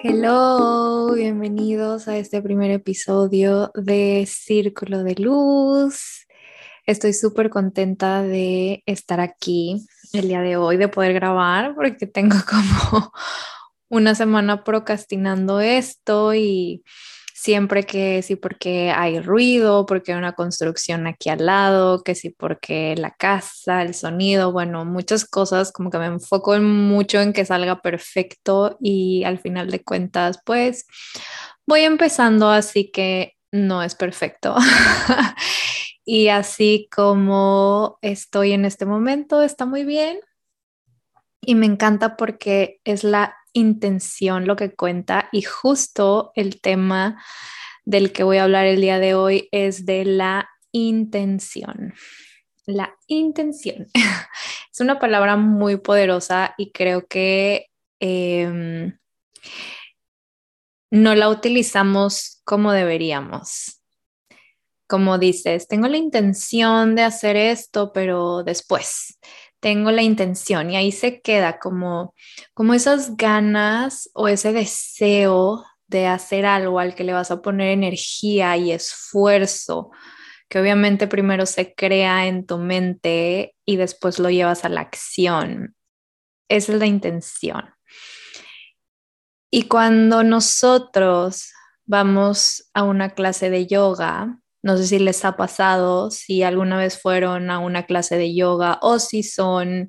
Hello, bienvenidos a este primer episodio de Círculo de Luz. Estoy súper contenta de estar aquí el día de hoy, de poder grabar, porque tengo como una semana procrastinando esto y siempre que sí porque hay ruido, porque hay una construcción aquí al lado, que sí porque la casa, el sonido, bueno, muchas cosas como que me enfoco mucho en que salga perfecto y al final de cuentas pues voy empezando así que no es perfecto. y así como estoy en este momento, está muy bien. Y me encanta porque es la intención lo que cuenta y justo el tema del que voy a hablar el día de hoy es de la intención. La intención es una palabra muy poderosa y creo que em, no la utilizamos como deberíamos. Como dices, tengo la intención de hacer esto, pero después tengo la intención y ahí se queda como, como esas ganas o ese deseo de hacer algo al que le vas a poner energía y esfuerzo, que obviamente primero se crea en tu mente y después lo llevas a la acción. Esa es la intención. Y cuando nosotros vamos a una clase de yoga, no sé si les ha pasado, si alguna vez fueron a una clase de yoga o si son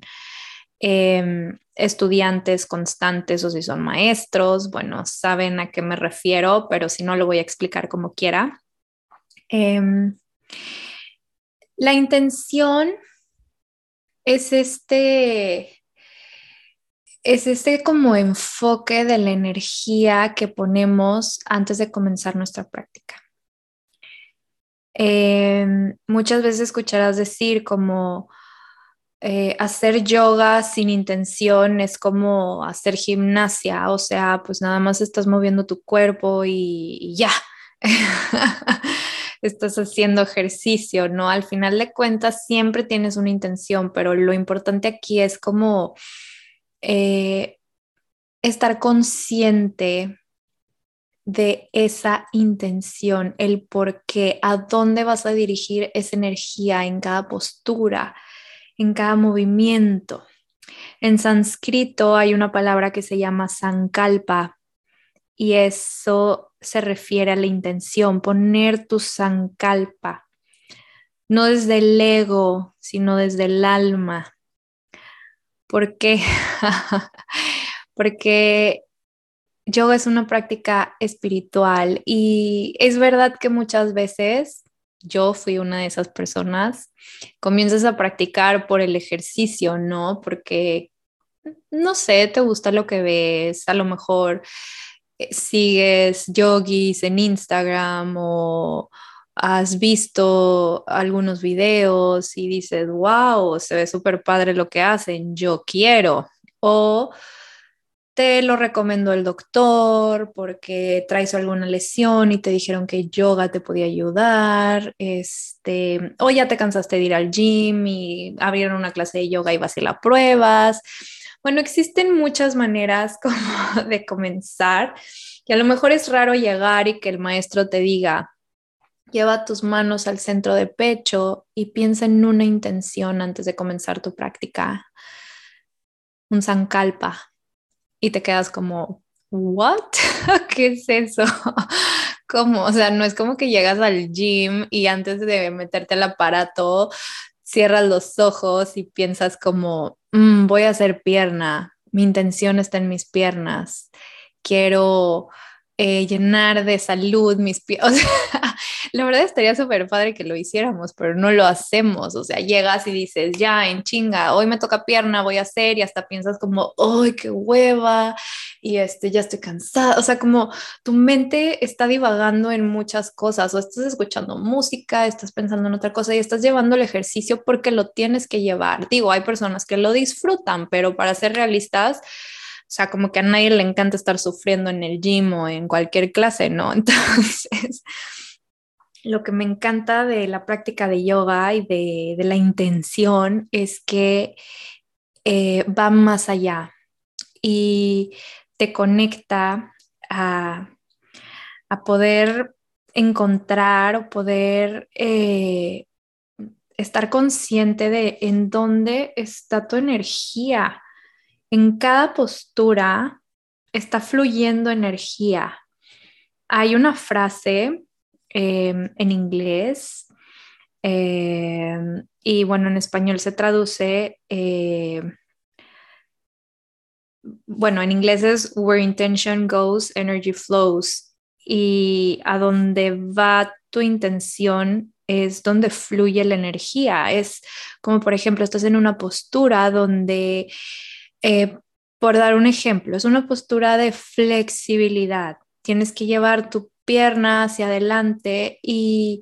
em, estudiantes constantes o si son maestros, bueno, saben a qué me refiero, pero si no, lo voy a explicar como quiera. Em, la intención es este, es este como enfoque de la energía que ponemos antes de comenzar nuestra práctica. Em, muchas veces escucharás decir como eh, hacer yoga sin intención es como hacer gimnasia, o sea, pues nada más estás moviendo tu cuerpo y, ya. estás haciendo ejercicio, ¿no? Al final de cuentas siempre tienes una intención, pero lo importante aquí es como eh, estar consciente de esa intención, el por qué, a dónde vas a dirigir esa energía en cada postura, en cada movimiento. En sánscrito hay una palabra que se llama sankalpa y eso se refiere a la intención, poner tu sankalpa, no desde el ego, sino desde el alma. ¿Por qué? Porque yoga es una práctica espiritual y es verdad que muchas veces yo fui una de esas personas, comienzas a practicar por el ejercicio, ¿no? Porque, no sé, te gusta lo que ves, a lo mejor eh, sigues yogis en Instagram o has visto algunos videos y dices, wow, se ve súper padre lo que hacen, yo quiero. O te lo recomendó el doctor porque traes alguna lesión y te dijeron que yoga te podía ayudar, este, o ya te cansaste de ir al gym y abrieron una clase de yoga y vas y la pruebas. Bueno, existen muchas maneras como de comenzar y a lo mejor es raro llegar y que el maestro te diga, lleva tus manos al centro de pecho y piensa en una intención antes de comenzar tu práctica. Un sankalpa, y te quedas como, ¿what? ¿Qué es eso? ¿Cómo? O sea, no es como que llegas al gym y antes de meterte al aparato, cierras los ojos y piensas como, mm, voy a hacer pierna, mi intención está en mis piernas, quiero eh, llenar de salud mis pies. la verdad estaría súper padre que lo hiciéramos, pero no lo hacemos. O sea, llegas y dices, ya, en chinga, hoy me toca pierna, voy a hacer, y hasta piensas como, ¡ay, qué hueva! Y este, ya estoy cansada. O sea, como tu mente está divagando en muchas cosas, o estás escuchando música, estás pensando en otra cosa y estás llevando el ejercicio porque lo tienes que llevar. Digo, hay personas que lo disfrutan, pero para ser realistas, o sea, como que a nadie le encanta estar sufriendo en el gym o en cualquier clase, ¿no? Entonces, lo que me encanta de la práctica de yoga y de, la intención es que eh, va más allá y te conecta a, poder encontrar o poder eh, estar consciente de en dónde está tu energía. En cada postura está fluyendo energía. Hay una frase em, en inglés em, y bueno, en español se traduce, em, bueno, en inglés es where intention goes, energy flows. Y a donde va tu intención es donde fluye la energía. Es como, por ejemplo, estás en una postura donde, eh, por dar un ejemplo, es una postura de flexibilidad. Tienes que llevar tu pierna hacia adelante y,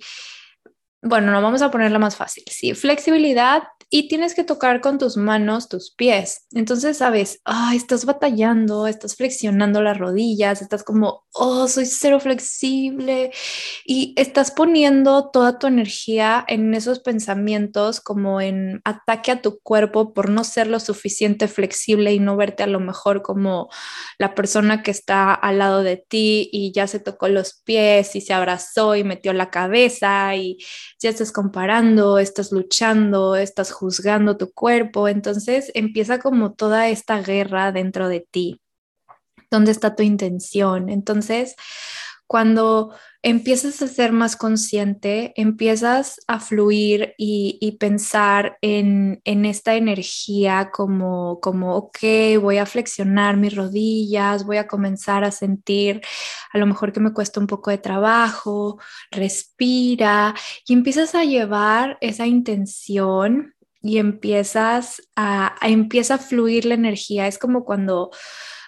bueno, no vamos a ponerla más fácil. Sí, flexibilidad y tienes que tocar con tus manos tus pies. Entonces, sabes, ah, estás batallando, estás flexionando las rodillas, estás como, oh, soy cero flexible y estás poniendo toda tu energía en esos pensamientos como en ataque a tu cuerpo por no ser lo suficiente flexible y no verte a lo mejor como la persona que está al lado de ti y ya se tocó los pies y se abrazó y metió la cabeza y ya estás comparando, estás luchando, estás juzgando tu cuerpo, entonces empieza como toda esta guerra dentro de ti. ¿Dónde está tu intención? Entonces, cuando empiezas a ser más consciente, empiezas a fluir y, pensar en, esta energía como, como, ok, voy a flexionar mis rodillas, voy a comenzar a sentir a lo mejor que me cuesta un poco de trabajo, respira y empiezas a llevar esa intención y empiezas a, a empieza a fluir la energía. Es como cuando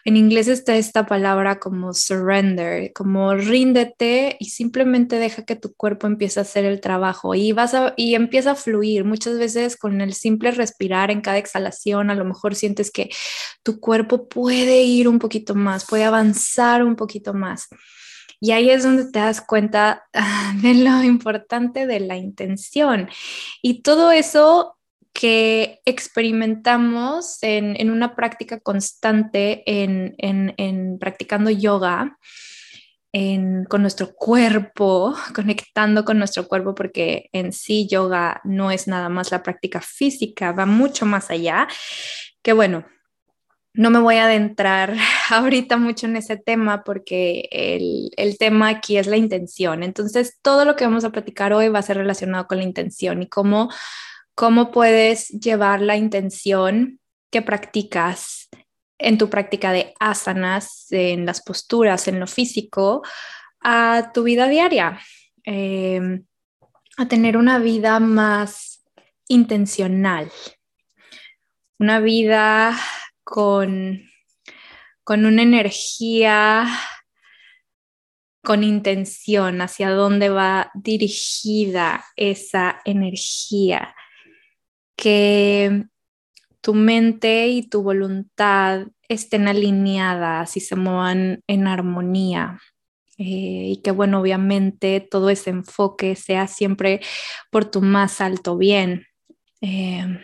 en inglés está esta palabra como surrender, como ríndete y simplemente deja que tu cuerpo empiece a hacer el trabajo y vas y empieza a fluir. Muchas veces con el simple respirar en cada exhalación, a lo mejor sientes que tu cuerpo puede ir un poquito más, puede avanzar un poquito más. Y ahí es donde te das cuenta de lo importante de la intención. Y todo eso que experimentamos en, una práctica constante, en, practicando yoga, con nuestro cuerpo, conectando con nuestro cuerpo, porque en sí yoga no es nada más la práctica física, va mucho más allá, que bueno, no me voy a adentrar ahorita mucho en ese tema porque el, el, tema aquí es la intención. Entonces, todo lo que vamos a platicar hoy va a ser relacionado con la intención y cómo cómo puedes llevar la intención que practicas en tu práctica de asanas, en las posturas, en lo físico, a tu vida diaria, em, a tener una vida más intencional, una vida con, con una energía, con intención, hacia dónde va dirigida esa energía que tu mente y tu voluntad estén alineadas y se muevan en armonía. Eh, y que bueno, obviamente todo ese enfoque sea siempre por tu más alto bien. Eh,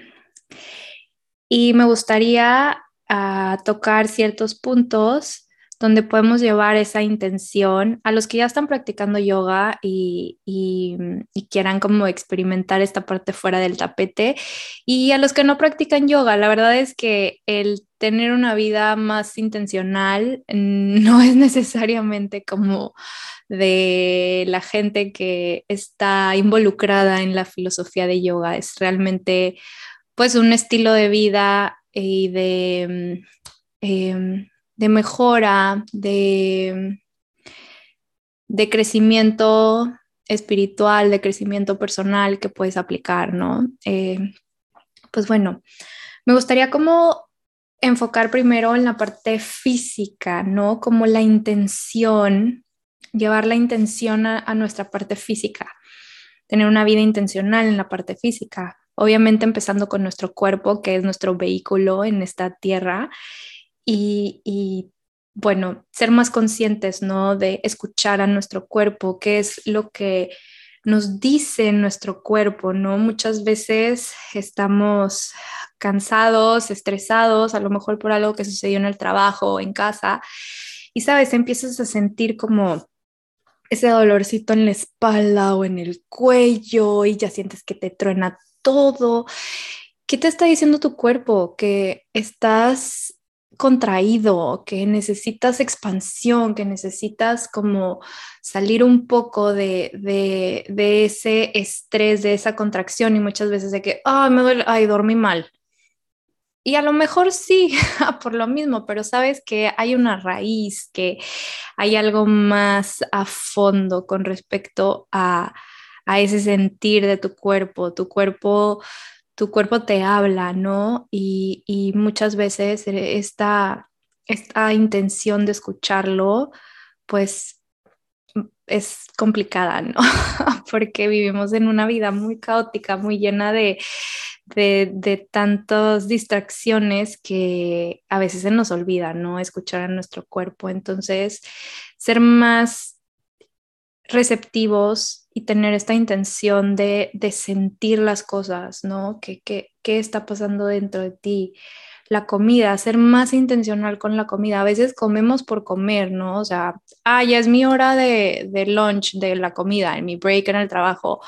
y me gustaría ah, tocar ciertos puntos donde podemos llevar esa intención a los que ya están practicando yoga y, quieran como experimentar esta parte fuera del tapete y a los que no practican yoga. La verdad es que el tener una vida más intencional no es necesariamente como de la gente que está involucrada en la filosofía de yoga, es realmente pues un estilo de vida y de... Em, de mejora, de, de crecimiento espiritual, de crecimiento personal que puedes aplicar, ¿no? Eh, pues bueno, me gustaría como enfocar primero en la parte física, ¿no? Como la intención, llevar la intención a, a nuestra parte física, tener una vida intencional en la parte física, obviamente empezando con nuestro cuerpo, que es nuestro vehículo en esta tierra, y, bueno, ser más conscientes, ¿no? De escuchar a nuestro cuerpo, qué es lo que nos dice nuestro cuerpo, ¿no? Muchas veces estamos cansados, estresados, a lo mejor por algo que sucedió en el trabajo o en casa, y sabes, empiezas a sentir como ese dolorcito en la espalda o en el cuello y ya sientes que te truena todo. ¿Qué te está diciendo tu cuerpo? Que estás contraído, que necesitas expansión, que necesitas como salir un poco de, de, ese estrés, de esa contracción y muchas veces de que, ay, me duele, ay, dormí mal. Y a lo mejor sí, por lo mismo, pero sabes que hay una raíz, que hay algo más a fondo con respecto a, a ese sentir de tu cuerpo. Tu cuerpo tu cuerpo te habla, ¿no? Y, muchas veces eh, esta, esta intención de escucharlo, pues es complicada, ¿no? Porque vivimos en una vida muy caótica, muy llena de, de, de, tantas distracciones que a veces se nos olvida, ¿no? Escuchar a nuestro cuerpo. Entonces, ser más receptivos y tener esta intención de, sentir las cosas, ¿no? ¿Qué, qué, qué está pasando dentro de ti? La comida, ser más intencional con la comida. A veces comemos por comer, ¿no? O sea, ah, ya es mi hora de, de lunch, de la comida, en mi break en el trabajo.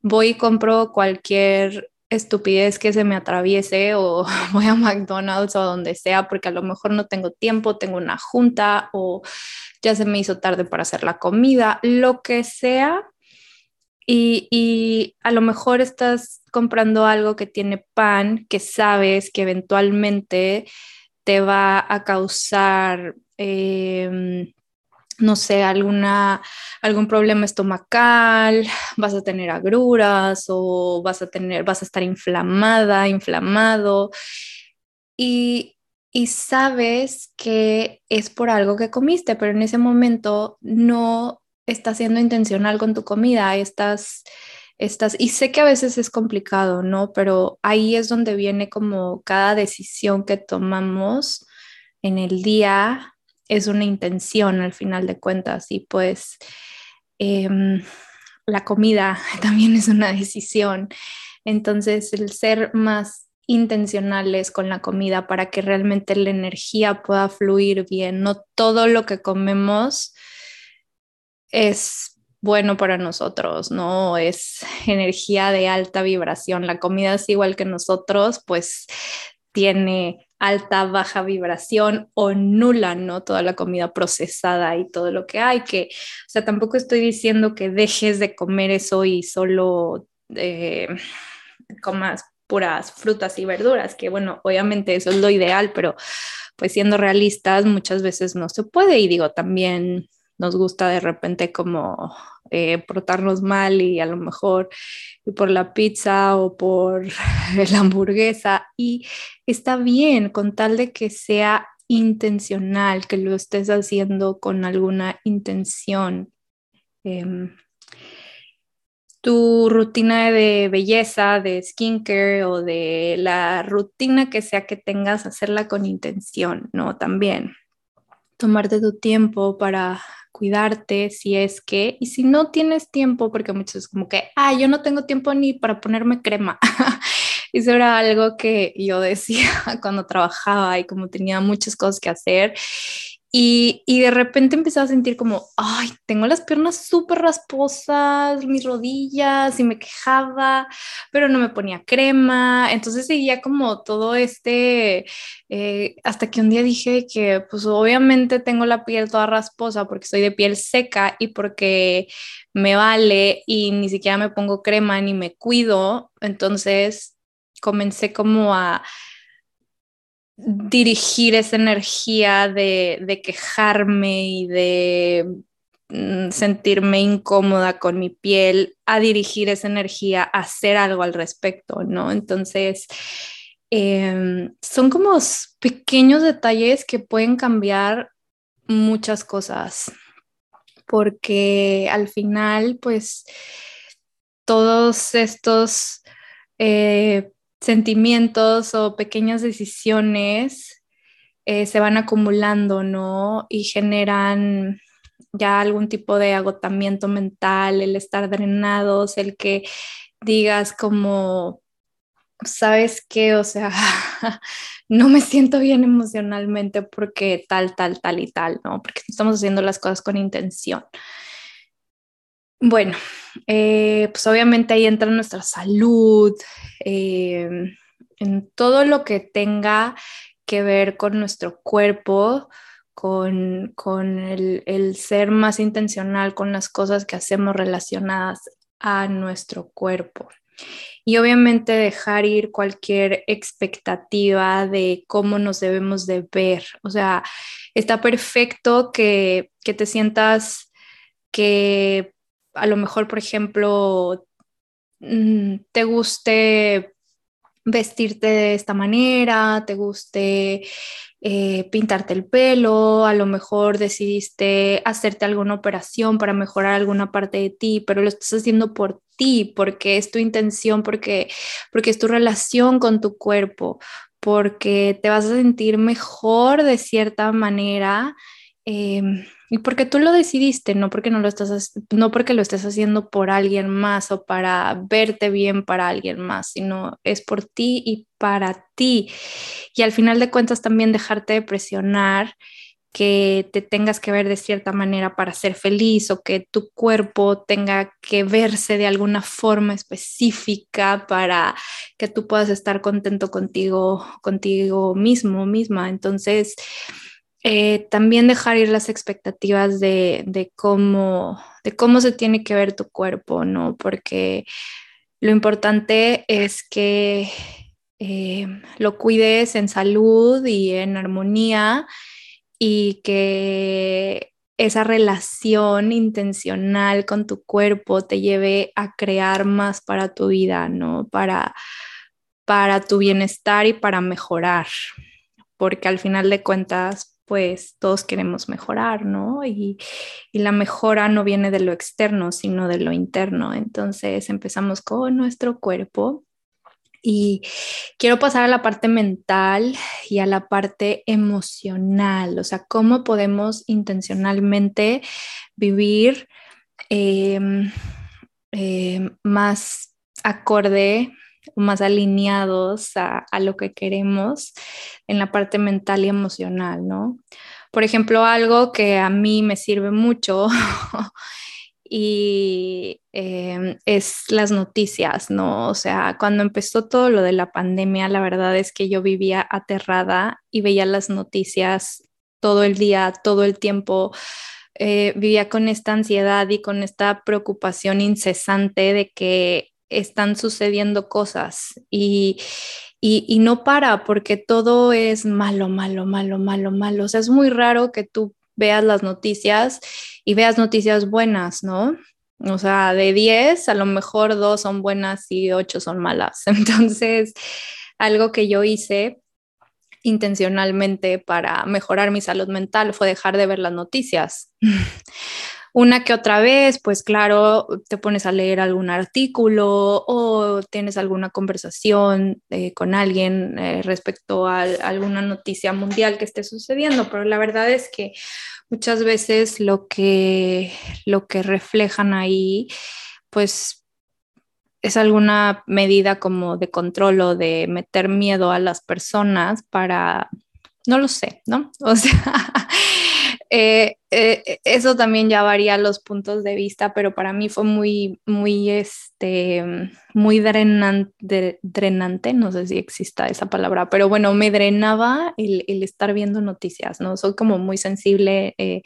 Voy y compro cualquier estupidez que se me atraviese o voy a McDonald's o a donde sea porque a lo mejor no tengo tiempo, tengo una junta o ya se me hizo tarde para hacer la comida, lo que sea, y, a lo mejor estás comprando algo que tiene pan, que sabes que eventualmente te va a causar, em, no sé, alguna, algún problema estomacal, vas a tener agruras o vas a tener, vas a estar inflamada, inflamado. Y, y sabes que es por algo que comiste, pero en ese momento no estás siendo intencional con tu comida, estás, estás, y sé que a veces es complicado, ¿no? Pero ahí es donde viene como cada decisión que tomamos en el día es una intención al final de cuentas y pues em, la comida también es una decisión. Entonces, el ser más intencionales con la comida para que realmente la energía pueda fluir bien, no todo lo que comemos es bueno para nosotros, ¿no? Es energía de alta vibración. La comida es igual que nosotros, pues tiene alta, baja vibración o nula, ¿no? Toda la comida procesada y todo lo que hay, que, o sea, tampoco estoy diciendo que dejes de comer eso y solo eh, comas puras frutas y verduras, que bueno, obviamente eso es lo ideal, pero pues siendo realistas muchas veces no se puede y digo, también nos gusta de repente como eh, portarnos mal y a lo mejor ir por la pizza o por la hamburguesa y está bien con tal de que sea intencional, que lo estés haciendo con alguna intención. Em, tu rutina de belleza, de skincare o de la rutina que sea que tengas, hacerla con intención, ¿no? También tomarte tu tiempo para cuidarte si es que, y si no tienes tiempo, porque muchos es como que, ah, yo no tengo tiempo ni para ponerme crema. y eso era algo que yo decía cuando trabajaba y como tenía muchas cosas que hacer. Y, y, de repente empecé a sentir como, ay, tengo las piernas súper rasposas, mis rodillas, y me quejaba, pero no me ponía crema. Entonces seguía como todo este, eh, hasta que un día dije que pues obviamente tengo la piel toda rasposa porque soy de piel seca y porque me vale y ni siquiera me pongo crema ni me cuido. Entonces comencé como a dirigir esa energía de, quejarme y de mm, sentirme incómoda con mi piel, a dirigir esa energía a hacer algo al respecto, ¿no? Entonces, em, son como pequeños detalles que pueden cambiar muchas cosas, porque al final, pues, todos estos... Eh, sentimientos o pequeñas decisiones eh, se van acumulando, ¿no? Y generan ya algún tipo de agotamiento mental, el estar drenados, el que digas como, sabes qué, o sea, no me siento bien emocionalmente porque tal, tal, tal y tal, ¿no? Porque estamos haciendo las cosas con intención. Bueno, eh, pues obviamente ahí entra nuestra salud, eh, en todo lo que tenga que ver con nuestro cuerpo, con, el, el, ser más intencional con las cosas que hacemos relacionadas a nuestro cuerpo. Y obviamente dejar ir cualquier expectativa de cómo nos debemos de ver. O sea, está perfecto que, que te sientas que a lo mejor, por ejemplo, mm, te guste vestirte de esta manera, te guste eh, pintarte el pelo, a lo mejor decidiste hacerte alguna operación para mejorar alguna parte de ti, pero lo estás haciendo por ti, porque es tu intención, porque, porque es tu relación con tu cuerpo, porque te vas a sentir mejor de cierta manera. Em, y porque tú lo decidiste, no porque no lo estás no porque lo estés haciendo por alguien más o para verte bien para alguien más, sino es por ti y para ti. Y al final de cuentas también dejarte de presionar que te tengas que ver de cierta manera para ser feliz o que tu cuerpo tenga que verse de alguna forma específica para que tú puedas estar contento contigo, contigo mismo, misma. Entonces, eh, también dejar ir las expectativas de, cómo, de cómo se tiene que ver tu cuerpo, ¿no? Porque lo importante es que eh, lo cuides en salud y en armonía y que esa relación intencional con tu cuerpo te lleve a crear más para tu vida, ¿no? Para, para tu bienestar y para mejorar, porque al final de cuentas, pues todos queremos mejorar, ¿no? Y, la mejora no viene de lo externo, sino de lo interno. Entonces empezamos con nuestro cuerpo y quiero pasar a la parte mental y a la parte emocional, o sea, cómo podemos intencionalmente vivir em, em, más acorde más alineados a, lo que queremos en la parte mental y emocional, ¿no? Por ejemplo, algo que a mí me sirve mucho y em, es las noticias, ¿no? O sea, cuando empezó todo lo de la pandemia, la verdad es que yo vivía aterrada y veía las noticias todo el día, todo el tiempo. Eh, vivía con esta ansiedad y con esta preocupación incesante de que están sucediendo cosas y, y, no para porque todo es malo, malo, malo, malo, malo. O sea, es muy raro que tú veas las noticias y veas noticias buenas, ¿no? O sea, de 10, a lo mejor dos son buenas y ocho son malas. Entonces, algo que yo hice intencionalmente para mejorar mi salud mental fue dejar de ver las noticias. Una que otra vez, pues claro, te pones a leer algún artículo o tienes alguna conversación eh, con alguien eh, respecto a, alguna noticia mundial que esté sucediendo, pero la verdad es que muchas veces lo que, lo que reflejan ahí, pues es alguna medida como de control o de meter miedo a las personas para, no lo sé, ¿no? O sea, eh, eh, eso también ya varía los puntos de vista, pero para mí fue muy, muy, este, muy drenante, no sé si exista esa palabra, pero bueno, me drenaba el, el estar viendo noticias, ¿no? Soy como muy sensible eh,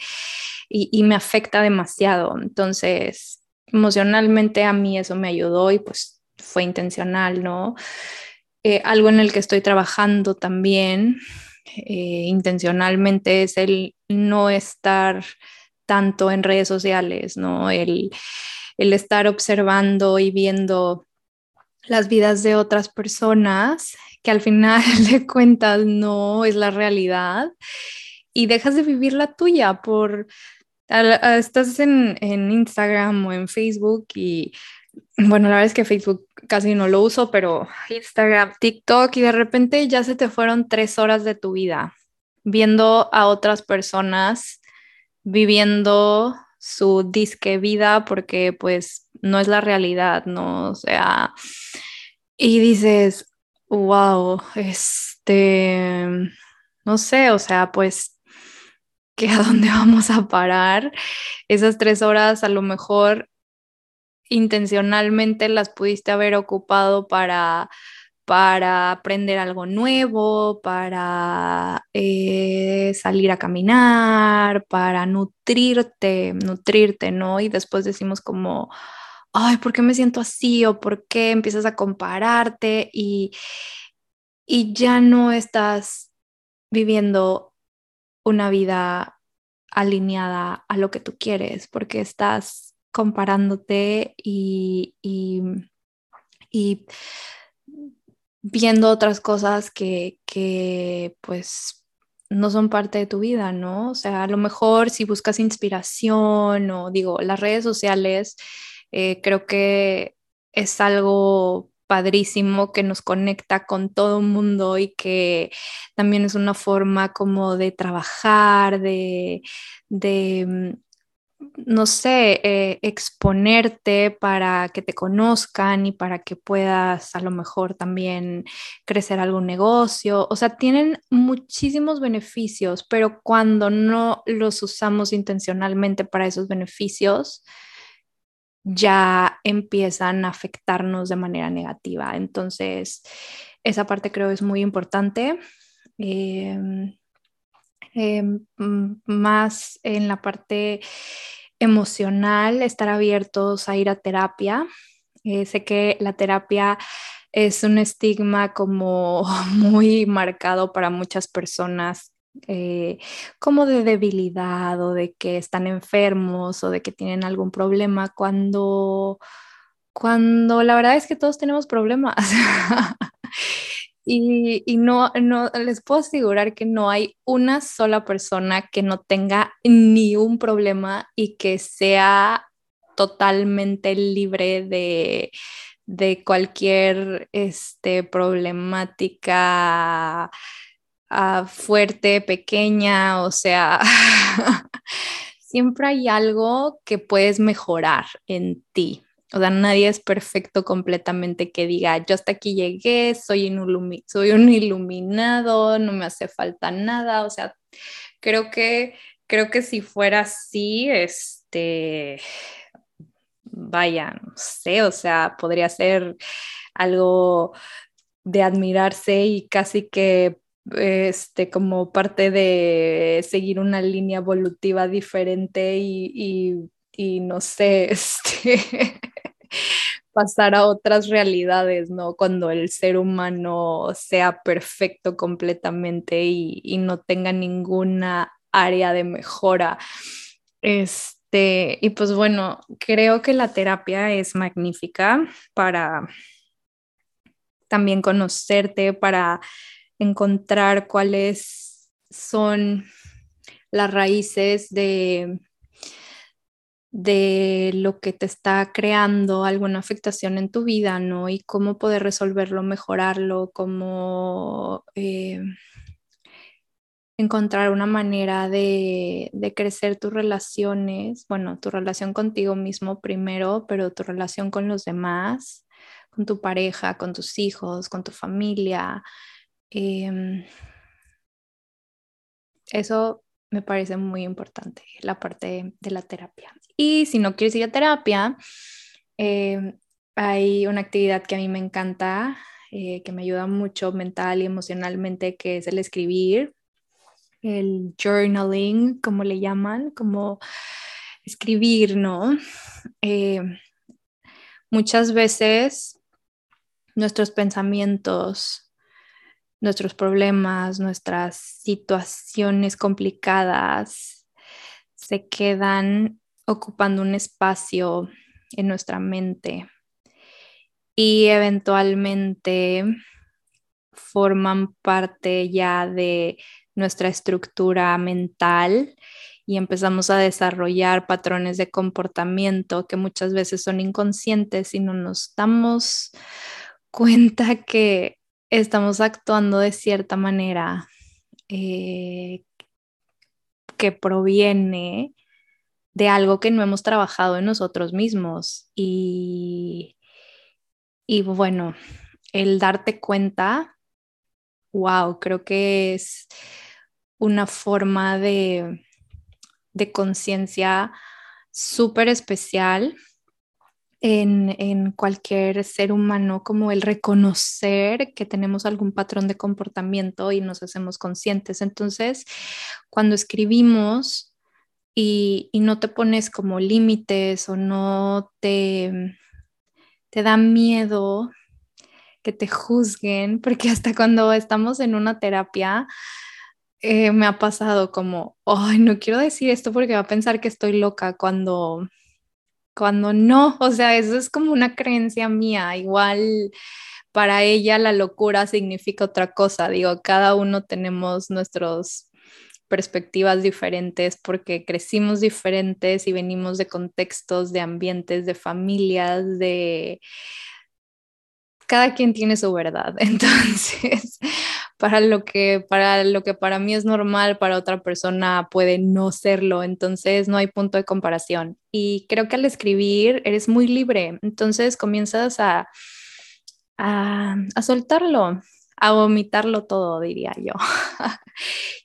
y, y me afecta demasiado. Entonces, emocionalmente a mí eso me ayudó y pues fue intencional, ¿no? algo en el que estoy trabajando también eh, intencionalmente es el no estar tanto en redes sociales, ¿no? El, estar observando y viendo las vidas de otras personas que al final de cuentas no es la realidad y dejas de vivir la tuya por estás en, en, Instagram o en Facebook y bueno, la verdad es que Facebook casi no lo uso, pero Instagram, TikTok y de repente ya se te fueron tres horas de tu vida viendo a otras personas viviendo su disque vida porque pues no es la realidad, ¿no? O sea, y dices, Wow, este, no sé, o sea, pues, ¿qué a dónde vamos a parar? Esas tres horas a lo mejor intencionalmente las pudiste haber ocupado para para aprender algo nuevo, para eh, salir a caminar, para nutrirte, nutrirte, ¿no? Y después decimos como, ay, ¿por qué me siento así? O ¿por qué empiezas a compararte? Y, y ya no estás viviendo una vida alineada a lo que tú quieres, porque estás comparándote y, y, y viendo otras cosas que, que pues no son parte de tu vida, ¿no? O sea, a lo mejor si buscas inspiración o digo, las redes sociales, eh, creo que es algo padrísimo que nos conecta con todo el mundo y que también es una forma como de trabajar, de, de mm, no sé, eh, exponerte para que te conozcan y para que puedas a lo mejor también crecer algún negocio. O sea, tienen muchísimos beneficios, pero cuando no los usamos intencionalmente para esos beneficios, ya empiezan a afectarnos de manera negativa. Entonces, esa parte creo es muy importante. Em, em, más en la parte emocional, estar abiertos a ir a terapia. Eh, sé que la terapia es un estigma como muy marcado para muchas personas, eh, como de debilidad o de que están enfermos o de que tienen algún problema, cuando, cuando la verdad es que todos tenemos problemas. Y, no, no, les puedo asegurar que no hay una sola persona que no tenga ni un problema y que sea totalmente libre de, de cualquier este, problemática ah, fuerte, pequeña, o sea, siempre hay algo que puedes mejorar en ti. O sea, nadie es perfecto completamente que diga, yo hasta aquí llegué, soy, un, soy un iluminado, no me hace falta nada. O sea, creo que, creo que si fuera así, este, vaya, no sé, o sea, podría ser algo de admirarse y casi que este, como parte de seguir una línea evolutiva diferente y, y no sé, este, pasar a otras realidades, ¿no? Cuando el ser humano sea perfecto completamente y, no tenga ninguna área de mejora. Este, y pues bueno, creo que la terapia es magnífica para también conocerte, para encontrar cuáles son las raíces de de lo que te está creando alguna afectación en tu vida, ¿no? Y cómo poder resolverlo, mejorarlo, cómo eh, encontrar una manera de, de, crecer tus relaciones, bueno, tu relación contigo mismo primero, pero tu relación con los demás, con tu pareja, con tus hijos, con tu familia. Em, eso me parece muy importante, la parte de la terapia. Y si no quieres ir a terapia, eh, hay una actividad que a mí me encanta, eh, que me ayuda mucho mental y emocionalmente, que es el escribir, el journaling, como le llaman, como escribir, ¿no? Eh, muchas veces nuestros pensamientos nuestros problemas, nuestras situaciones complicadas se quedan ocupando un espacio en nuestra mente y eventualmente forman parte ya de nuestra estructura mental y empezamos a desarrollar patrones de comportamiento que muchas veces son inconscientes y no nos damos cuenta que estamos actuando de cierta manera eh, que proviene de algo que no hemos trabajado en nosotros mismos. Y, y bueno, el darte cuenta, wow, creo que es una forma de, de conciencia súper especial en, cualquier ser humano, como el reconocer que tenemos algún patrón de comportamiento y nos hacemos conscientes. Entonces, cuando escribimos y, no te pones como límites o no te, te da miedo que te juzguen, porque hasta cuando estamos en una terapia, eh, me ha pasado como, ay, no quiero decir esto porque va a pensar que estoy loca cuando cuando no, o sea, eso es como una creencia mía, igual para ella la locura significa otra cosa, digo, cada uno tenemos nuestras perspectivas diferentes porque crecimos diferentes y venimos de contextos, de ambientes, de familias, de... Cada quien tiene su verdad, entonces para lo que para lo que para mí es normal, para otra persona puede no serlo, entonces no hay punto de comparación. Y creo que al escribir eres muy libre, entonces comienzas a, a, soltarlo, a vomitarlo todo, diría yo.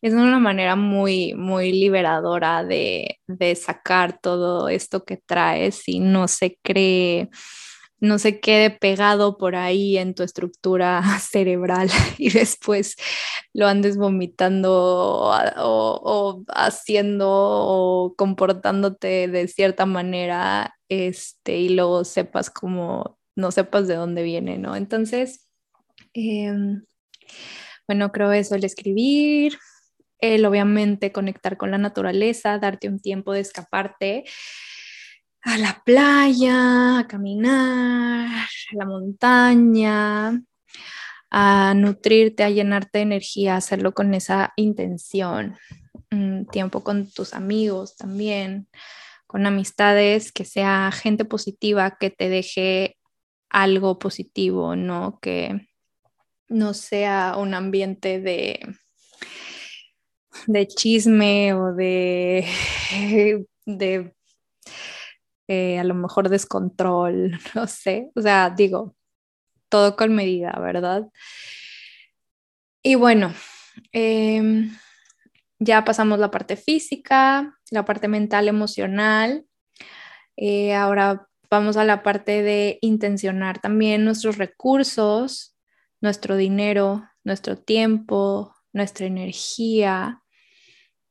es una manera muy, muy liberadora de, de sacar todo esto que traes y no se cree no se quede pegado por ahí en tu estructura cerebral y después lo andes vomitando o, haciendo o comportándote de cierta manera este, y luego sepas como, no sepas de dónde viene, ¿no? Entonces, em, bueno, creo eso, el escribir, el obviamente conectar con la naturaleza, darte un tiempo de escaparte a la playa, a caminar, a la montaña, a nutrirte, a llenarte de energía, hacerlo con esa intención. Mm, tiempo con tus amigos también, con amistades, que sea gente positiva, que te deje algo positivo, ¿no? Que no sea un ambiente de, de chisme o de, de eh, a lo mejor descontrol, no sé, o sea, digo, todo con medida, ¿verdad? Y bueno, em, ya pasamos la parte física, la parte mental, emocional. Eh, ahora vamos a la parte de intencionar también nuestros recursos, nuestro dinero, nuestro tiempo, nuestra energía,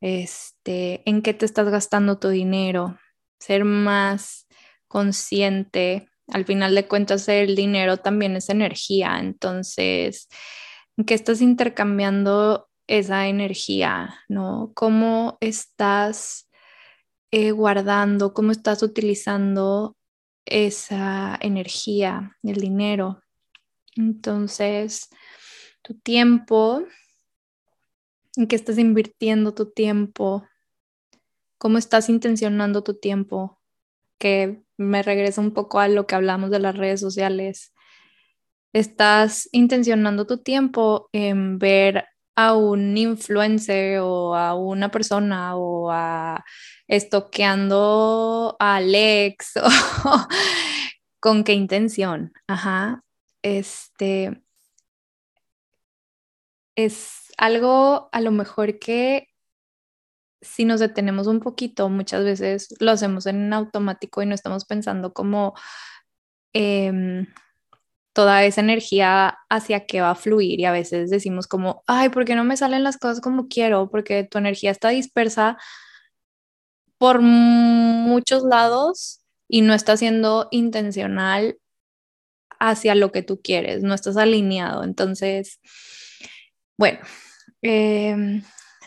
este, en qué te estás gastando tu dinero, ser más consciente. Al final de cuentas, el dinero también es energía. Entonces, ¿en qué estás intercambiando esa energía? ¿No? ¿Cómo estás eh, guardando, cómo estás utilizando esa energía, el dinero? Entonces, tu tiempo, ¿en qué estás invirtiendo tu tiempo? Cómo estás intencionando tu tiempo, que me regresa un poco a lo que hablamos de las redes sociales. Estás intencionando tu tiempo en ver a un influencer o a una persona o a estoqueando a Alex con qué intención. Ajá. Este es algo a lo mejor que si nos detenemos un poquito, muchas veces lo hacemos en automático y no estamos pensando como em, toda esa energía hacia qué va a fluir y a veces decimos como, ay, ¿por qué no me salen las cosas como quiero? Porque tu energía está dispersa por muchos lados y no está siendo intencional hacia lo que tú quieres, no estás alineado. Entonces, bueno, eh,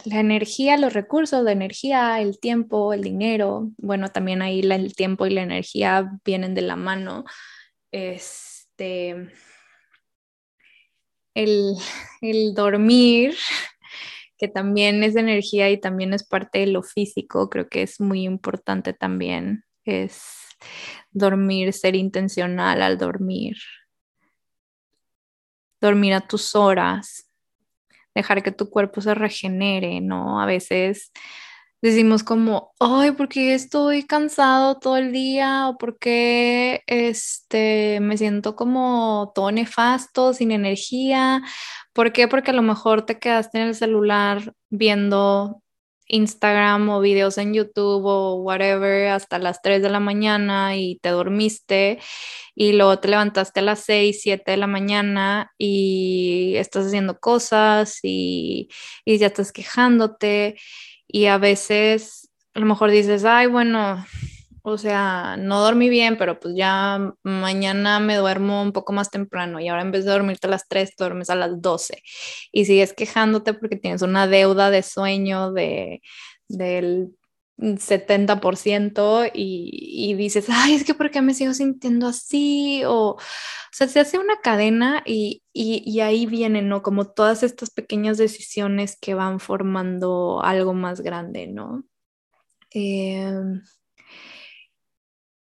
la energía, los recursos de energía, el tiempo, el dinero, bueno, también ahí el tiempo y la energía vienen de la mano. Este, el, el dormir, que también es energía y también es parte de lo físico, creo que es muy importante también, es dormir, ser intencional al dormir, dormir a tus horas, dejar que tu cuerpo se regenere, ¿no? A veces decimos como, ay, porque estoy cansado todo el día o porque este, me siento como todo nefasto, sin energía. ¿Por qué? Porque a lo mejor te quedaste en el celular viendo Instagram o videos en YouTube o whatever hasta las 3 de la mañana y te dormiste y luego te levantaste a las 6, 7 de la mañana y estás haciendo cosas y, y ya estás quejándote y a veces a lo mejor dices, ay, bueno, o sea, no dormí bien, pero pues ya mañana me duermo un poco más temprano y ahora en vez de dormirte a las 3, te duermes a las 12 y sigues quejándote porque tienes una deuda de sueño de, del 70% y, y dices, ay, es que ¿por qué me sigo sintiendo así? O, o sea, se hace una cadena y, y, y, ahí vienen, ¿no? Como todas estas pequeñas decisiones que van formando algo más grande, ¿no? Eh,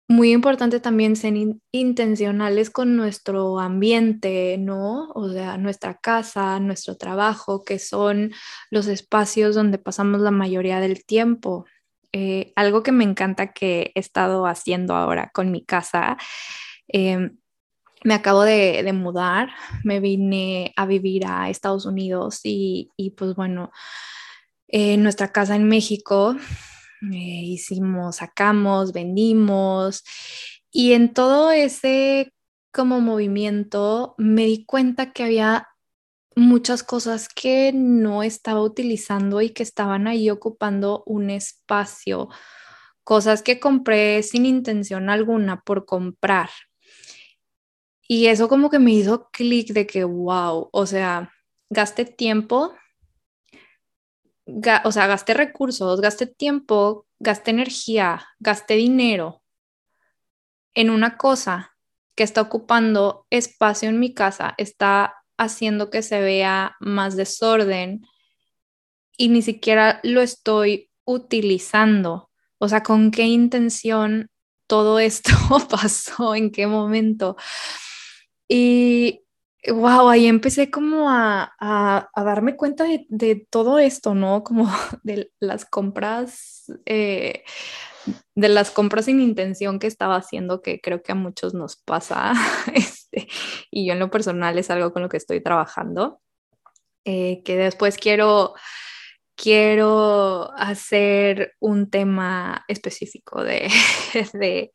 muy importante también ser intencionales con nuestro ambiente, ¿no? O sea, nuestra casa, nuestro trabajo, que son los espacios donde pasamos la mayoría del tiempo. Eh, algo que me encanta que he estado haciendo ahora con mi casa. Em, me acabo de, mudar, me vine a vivir a Estados Unidos y, pues bueno, nuestra casa en México eh, hicimos, sacamos, vendimos y en todo ese como movimiento me di cuenta que había muchas cosas que no estaba utilizando y que estaban ahí ocupando un espacio, cosas que compré sin intención alguna por comprar. Y eso como que me hizo clic de que, wow, o sea, gasté tiempo o sea, gasté recursos, gasté tiempo, gasté energía, gasté dinero en una cosa que está ocupando espacio en mi casa, está haciendo que se vea más desorden y ni siquiera lo estoy utilizando. O sea, ¿con qué intención todo esto pasó? ¿En qué momento? Y wow, ahí empecé como a, darme cuenta de, todo esto, ¿no? Como de las compras, eh, de las compras sin intención que estaba haciendo, que creo que a muchos nos pasa, este, y yo en lo personal es algo con lo que estoy trabajando, eh, que después quiero quiero hacer un tema específico de,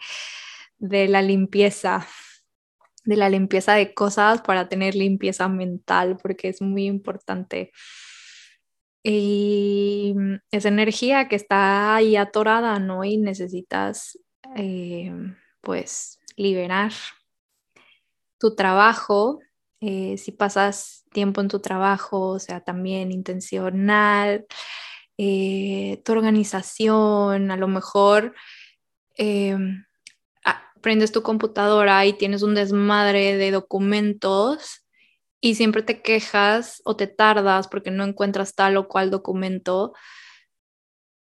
de la limpieza de la limpieza de cosas para tener limpieza mental, porque es muy importante. Y mm, esa energía que está ahí atorada, ¿no? Y necesitas, eh, pues, liberar tu trabajo. Eh, si pasas tiempo en tu trabajo, o sea, también intencional, eh, tu organización, a lo mejor em, prendes tu computadora y tienes un desmadre de documentos y siempre te quejas o te tardas porque no encuentras tal o cual documento,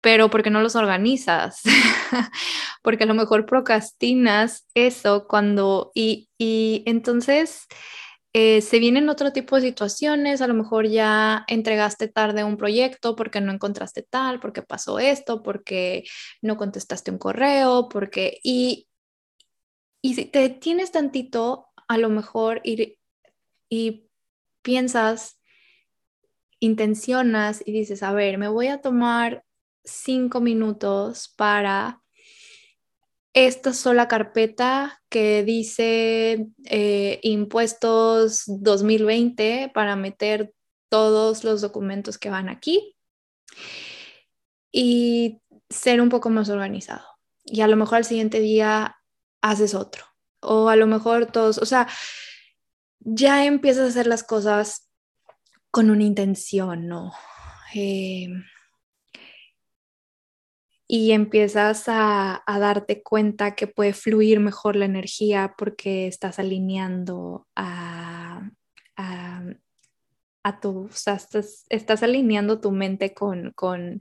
pero porque no los organizas, porque a lo mejor procrastinas eso cuando y, y entonces eh, se vienen otro tipo de situaciones, a lo mejor ya entregaste tarde un proyecto porque no encontraste tal, porque pasó esto, porque no contestaste un correo, porque y y si te detienes tantito, a lo mejor y, y piensas, intencionas y dices, a ver, me voy a tomar cinco minutos para esta sola carpeta que dice eh, impuestos 2020 para meter todos los documentos que van aquí y ser un poco más organizado. Y a lo mejor al siguiente día haces otro. O a lo mejor todos, o sea, ya empiezas a hacer las cosas con una intención, ¿no? Eh, y empiezas a, darte cuenta que puede fluir mejor la energía porque estás alineando a, a, tu, o sea, estás, estás, alineando tu mente con, con,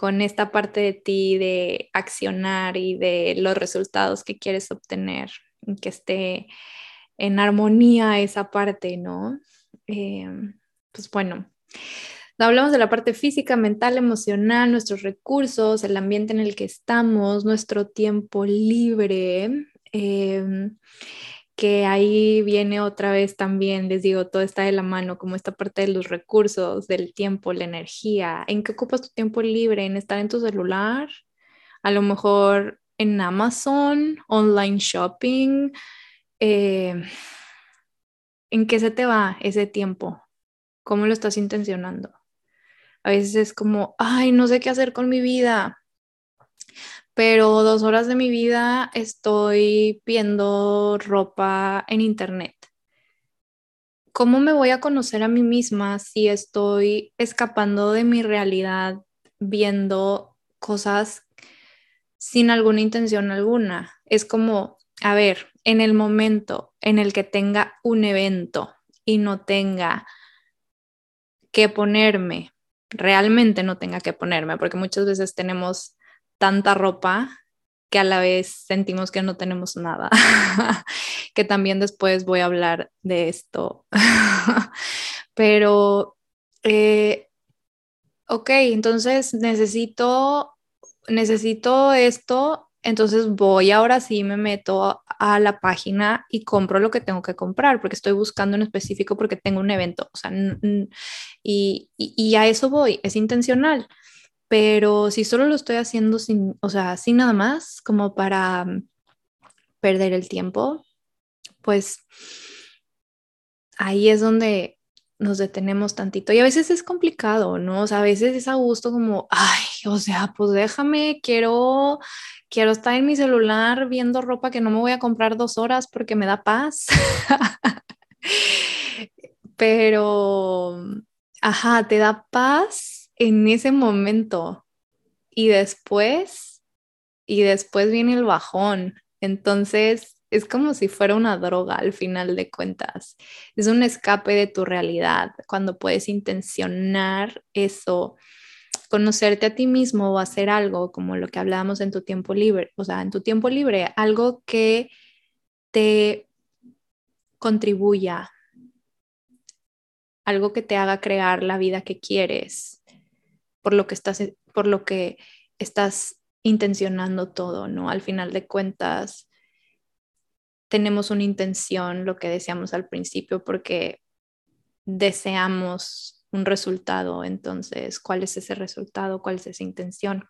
con esta parte de ti de accionar y de los resultados que quieres obtener, que esté en armonía esa parte, ¿no? Eh, pues bueno, Hablamos de la parte física, mental, emocional, nuestros recursos, el ambiente en el que estamos, nuestro tiempo libre. Em, que ahí viene otra vez también, les digo, todo está de la mano, como esta parte de los recursos, del tiempo, la energía. ¿En qué ocupas tu tiempo libre? ¿En estar en tu celular? A lo mejor en Amazon, online shopping. Eh, ¿En qué se te va ese tiempo? ¿Cómo lo estás intencionando? A veces es como, ay, no sé qué hacer con mi vida pero dos horas de mi vida estoy viendo ropa en internet. ¿Cómo me voy a conocer a mí misma si estoy escapando de mi realidad viendo cosas sin alguna intención alguna? Es como, a ver, en el momento en el que tenga un evento y no tenga que ponerme, realmente no tenga que ponerme, porque muchas veces tenemos tanta ropa que a la vez sentimos que no tenemos nada, que también después voy a hablar de esto. Pero, eh, ok, entonces necesito, necesito esto, entonces voy ahora sí, me meto a la página y compro lo que tengo que comprar, porque estoy buscando en específico porque tengo un evento, o sea, y, y a eso voy, es intencional pero si solo lo estoy haciendo sin, o sea, sin nada más, como para mm, perder el tiempo, pues ahí es donde nos detenemos tantito. Y a veces es complicado, ¿no? O sea, a veces es a gusto como, ay, o sea, pues déjame, quiero, quiero estar en mi celular viendo ropa que no me voy a comprar dos horas porque me da paz. Pero, ajá, te da paz en ese momento y después, y después viene el bajón. Entonces, es como si fuera una droga al final de cuentas. Es un escape de tu realidad cuando puedes intencionar eso, conocerte a ti mismo o hacer algo como lo que hablábamos en tu tiempo libre, o sea, en tu tiempo libre, algo que te contribuya, algo que te haga crear la vida que quieres, por lo que estás, por lo que estás intencionando todo, ¿no? Al final de cuentas, tenemos una intención, lo que deseamos al principio, porque deseamos un resultado. Entonces, ¿cuál es ese resultado? ¿Cuál es esa intención?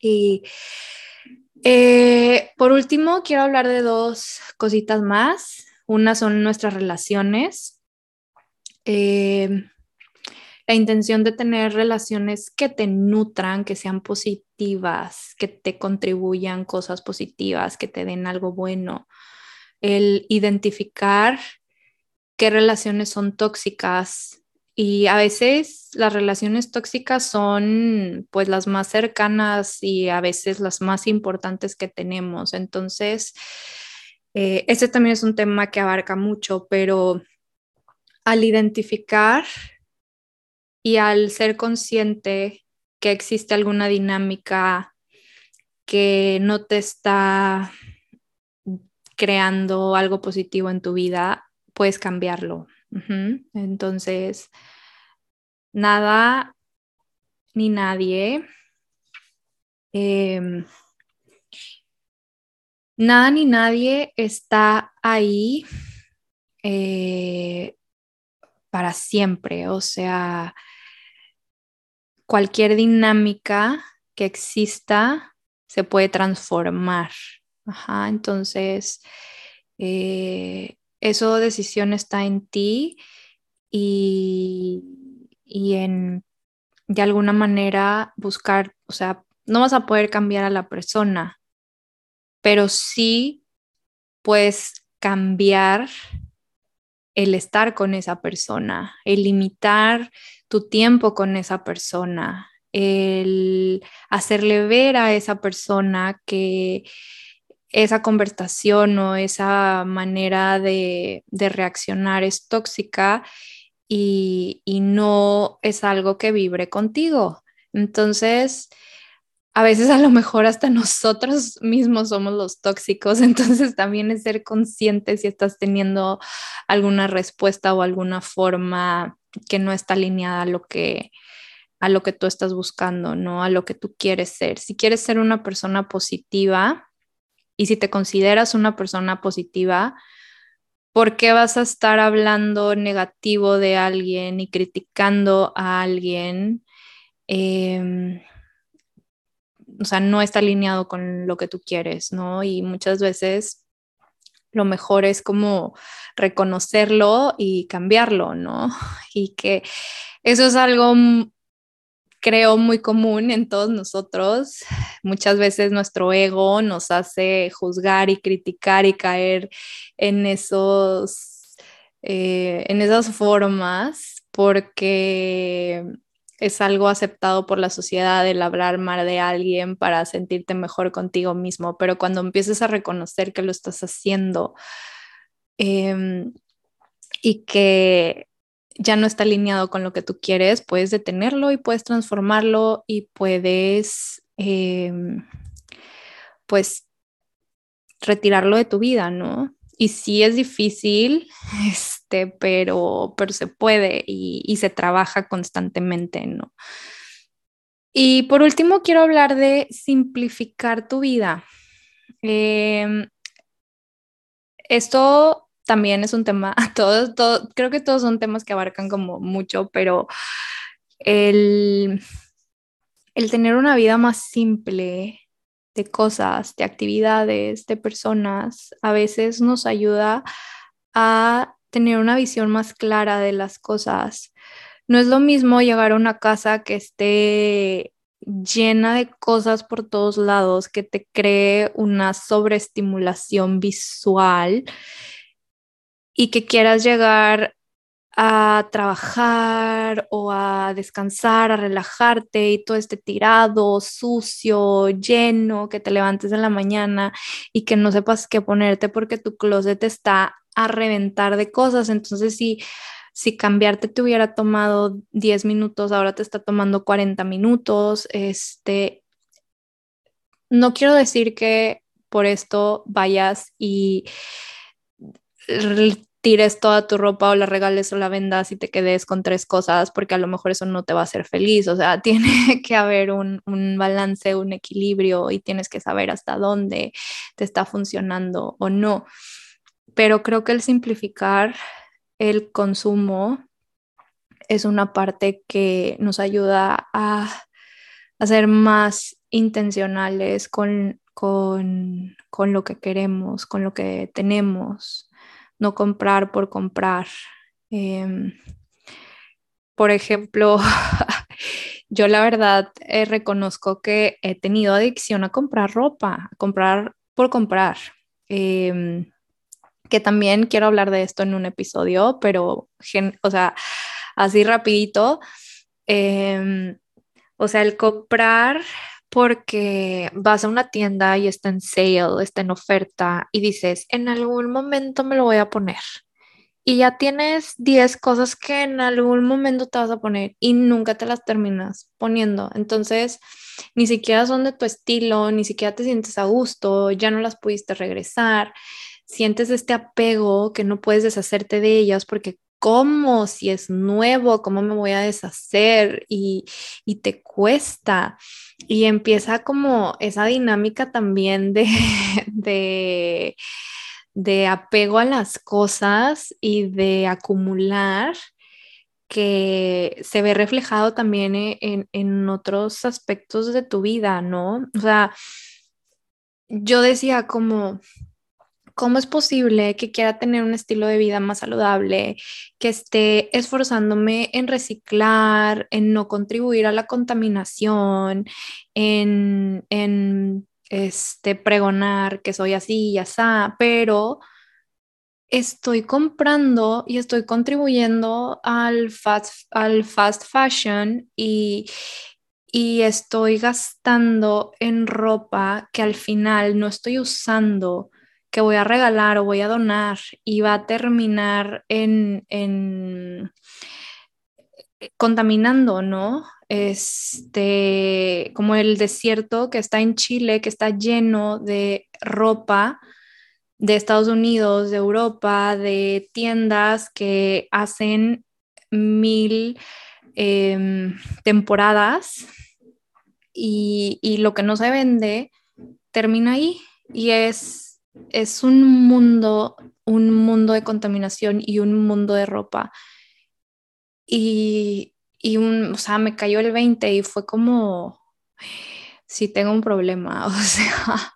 Y eh, por último, quiero hablar de dos cositas más. Una son nuestras relaciones. Eh, la intención de tener relaciones que te nutran, que sean positivas, que te contribuyan cosas positivas, que te den algo bueno. El identificar qué relaciones son tóxicas y a veces las relaciones tóxicas son pues las más cercanas y a veces las más importantes que tenemos. Entonces, eh, este también es un tema que abarca mucho, pero al identificar y al ser consciente que existe alguna dinámica que no te está creando algo positivo en tu vida, puedes cambiarlo. Entonces, nada ni nadie. Em, nada ni nadie está ahí eh, para siempre. O sea, cualquier dinámica que exista se puede transformar. entonces, eh, eso decisión está en ti y, y en de alguna manera buscar, o sea, no vas a poder cambiar a la persona, pero sí puedes cambiar el estar con esa persona, el limitar tu tiempo con esa persona, el hacerle ver a esa persona que esa conversación o esa manera de, reaccionar es tóxica y, y, no es algo que vibre contigo. Entonces, a veces a lo mejor hasta nosotros mismos somos los tóxicos, entonces también es ser consciente si estás teniendo alguna respuesta o alguna forma que no está alineada a lo que a lo que tú estás buscando, no a lo que tú quieres ser. Si quieres ser una persona positiva y si te consideras una persona positiva, ¿por qué vas a estar hablando negativo de alguien y criticando a alguien? Em, o sea, no está alineado con lo que tú quieres, ¿no? Y muchas veces lo mejor es como reconocerlo y cambiarlo, ¿no? Y que eso es algo creo muy común en todos nosotros. Muchas veces nuestro ego nos hace juzgar y criticar y caer en esos, eh, en esas formas porque es algo aceptado por la sociedad el hablar mal de alguien para sentirte mejor contigo mismo, pero cuando empieces a reconocer que lo estás haciendo em, y que ya no está alineado con lo que tú quieres, puedes detenerlo y puedes transformarlo y puedes, em, pues, retirarlo de tu vida, ¿no? Y sí es difícil, este, pero, pero se puede y, se trabaja constantemente, ¿no? Y por último, quiero hablar de simplificar tu vida. Em, esto también es un tema, todos, todo, creo que todos son temas que abarcan como mucho, pero el, el tener una vida más simple de cosas, de actividades, de personas, a veces nos ayuda a tener una visión más clara de las cosas. No es lo mismo llegar a una casa que esté llena de cosas por todos lados, que te cree una sobreestimulación visual y que quieras llegar a trabajar o a descansar, a relajarte y todo este tirado, sucio, lleno, que te levantes en la mañana y que no sepas qué ponerte porque tu closet está a reventar de cosas. Entonces, si, si cambiarte te hubiera tomado 10 minutos, ahora te está tomando 40 minutos. Este, no quiero decir que por esto vayas y tires toda tu ropa o la regales o la vendas y te quedes con tres cosas, porque a lo mejor eso no te va a hacer feliz. O sea, tiene que haber un, un, balance, un equilibrio y tienes que saber hasta dónde te está funcionando o no. Pero creo que el simplificar el consumo es una parte que nos ayuda a, ser más intencionales con, con, con lo que queremos, con lo que tenemos no comprar por comprar. Em, por ejemplo, yo la verdad eh, reconozco que he tenido adicción a comprar ropa, a comprar por comprar. Em, que también quiero hablar de esto en un episodio, pero, o sea, así rapidito. Em, o sea, el comprar porque vas a una tienda y está en sale, está en oferta y dices, en algún momento me lo voy a poner. Y ya tienes 10 cosas que en algún momento te vas a poner y nunca te las terminas poniendo. Entonces, ni siquiera son de tu estilo, ni siquiera te sientes a gusto, ya no las pudiste regresar. Sientes este apego que no puedes deshacerte de ellas porque ¿cómo? Si es nuevo, ¿cómo me voy a deshacer? Y, y te cuesta. Y empieza como esa dinámica también de, de, de apego a las cosas y de acumular que se ve reflejado también e, en, en, otros aspectos de tu vida, ¿no? O sea, yo decía como, ¿Cómo es posible que quiera tener un estilo de vida más saludable, que esté esforzándome en reciclar, en no contribuir a la contaminación, en, en este, pregonar que soy así y así, pero estoy comprando y estoy contribuyendo al fast, al fast fashion y, y estoy gastando en ropa que al final no estoy usando que voy a regalar o voy a donar y va a terminar en, en, contaminando, ¿no? Este, como el desierto que está en Chile, que está lleno de ropa de Estados Unidos, de Europa, de tiendas que hacen mil em, temporadas y, y, lo que no se vende termina ahí y es, es un mundo, un mundo de contaminación y un mundo de ropa. Y, y un, o sea, me cayó el 20 y fue como, si tengo un problema, o sea,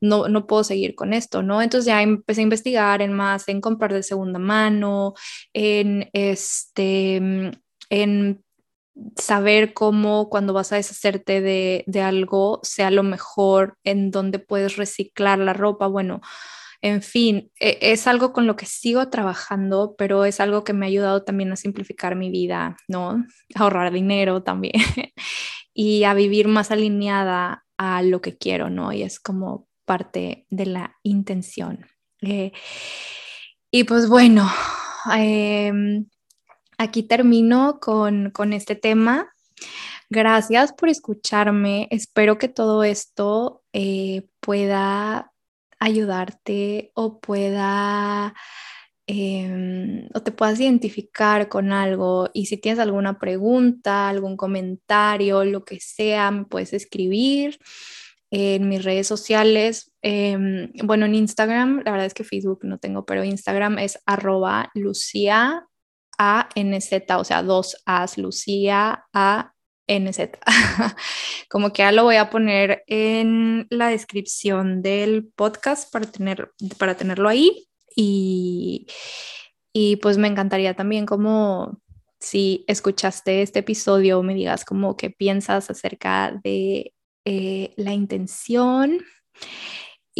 no, no puedo seguir con esto, ¿no? Entonces ya empecé a investigar en más, en comprar de segunda mano, en este, en saber cómo cuando vas a deshacerte de, de algo sea lo mejor, en dónde puedes reciclar la ropa, bueno, en fin, e, es algo con lo que sigo trabajando, pero es algo que me ha ayudado también a simplificar mi vida, ¿no? ahorrar dinero también y a vivir más alineada a lo que quiero, ¿no? Y es como parte de la intención. Eh, y pues bueno, em, aquí termino con, este tema. Gracias por escucharme. Espero que todo esto eh, pueda ayudarte o pueda em, o te puedas identificar con algo y si tienes alguna pregunta, algún comentario, lo que sea, me puedes escribir en mis redes sociales. Em, bueno, en Instagram, la verdad es que Facebook no tengo, pero Instagram es arroba Lucía A-N-Z, o sea, dos A's, Lucía A NZ. Como que ya lo voy a poner en la descripción del podcast para, tener, para tenerlo ahí. Y, y pues me encantaría también como si escuchaste este episodio me digas como qué piensas acerca de eh, la intención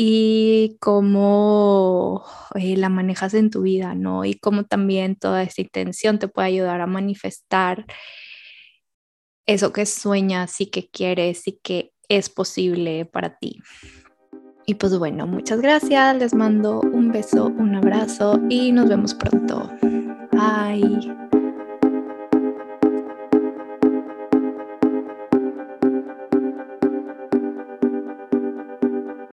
y cómo eh, la manejas en tu vida, ¿no? Y cómo también toda esta intención te puede ayudar a manifestar eso que sueñas y que quieres y que es posible para ti. Y pues bueno, muchas gracias, les mando un beso, un abrazo y nos vemos pronto.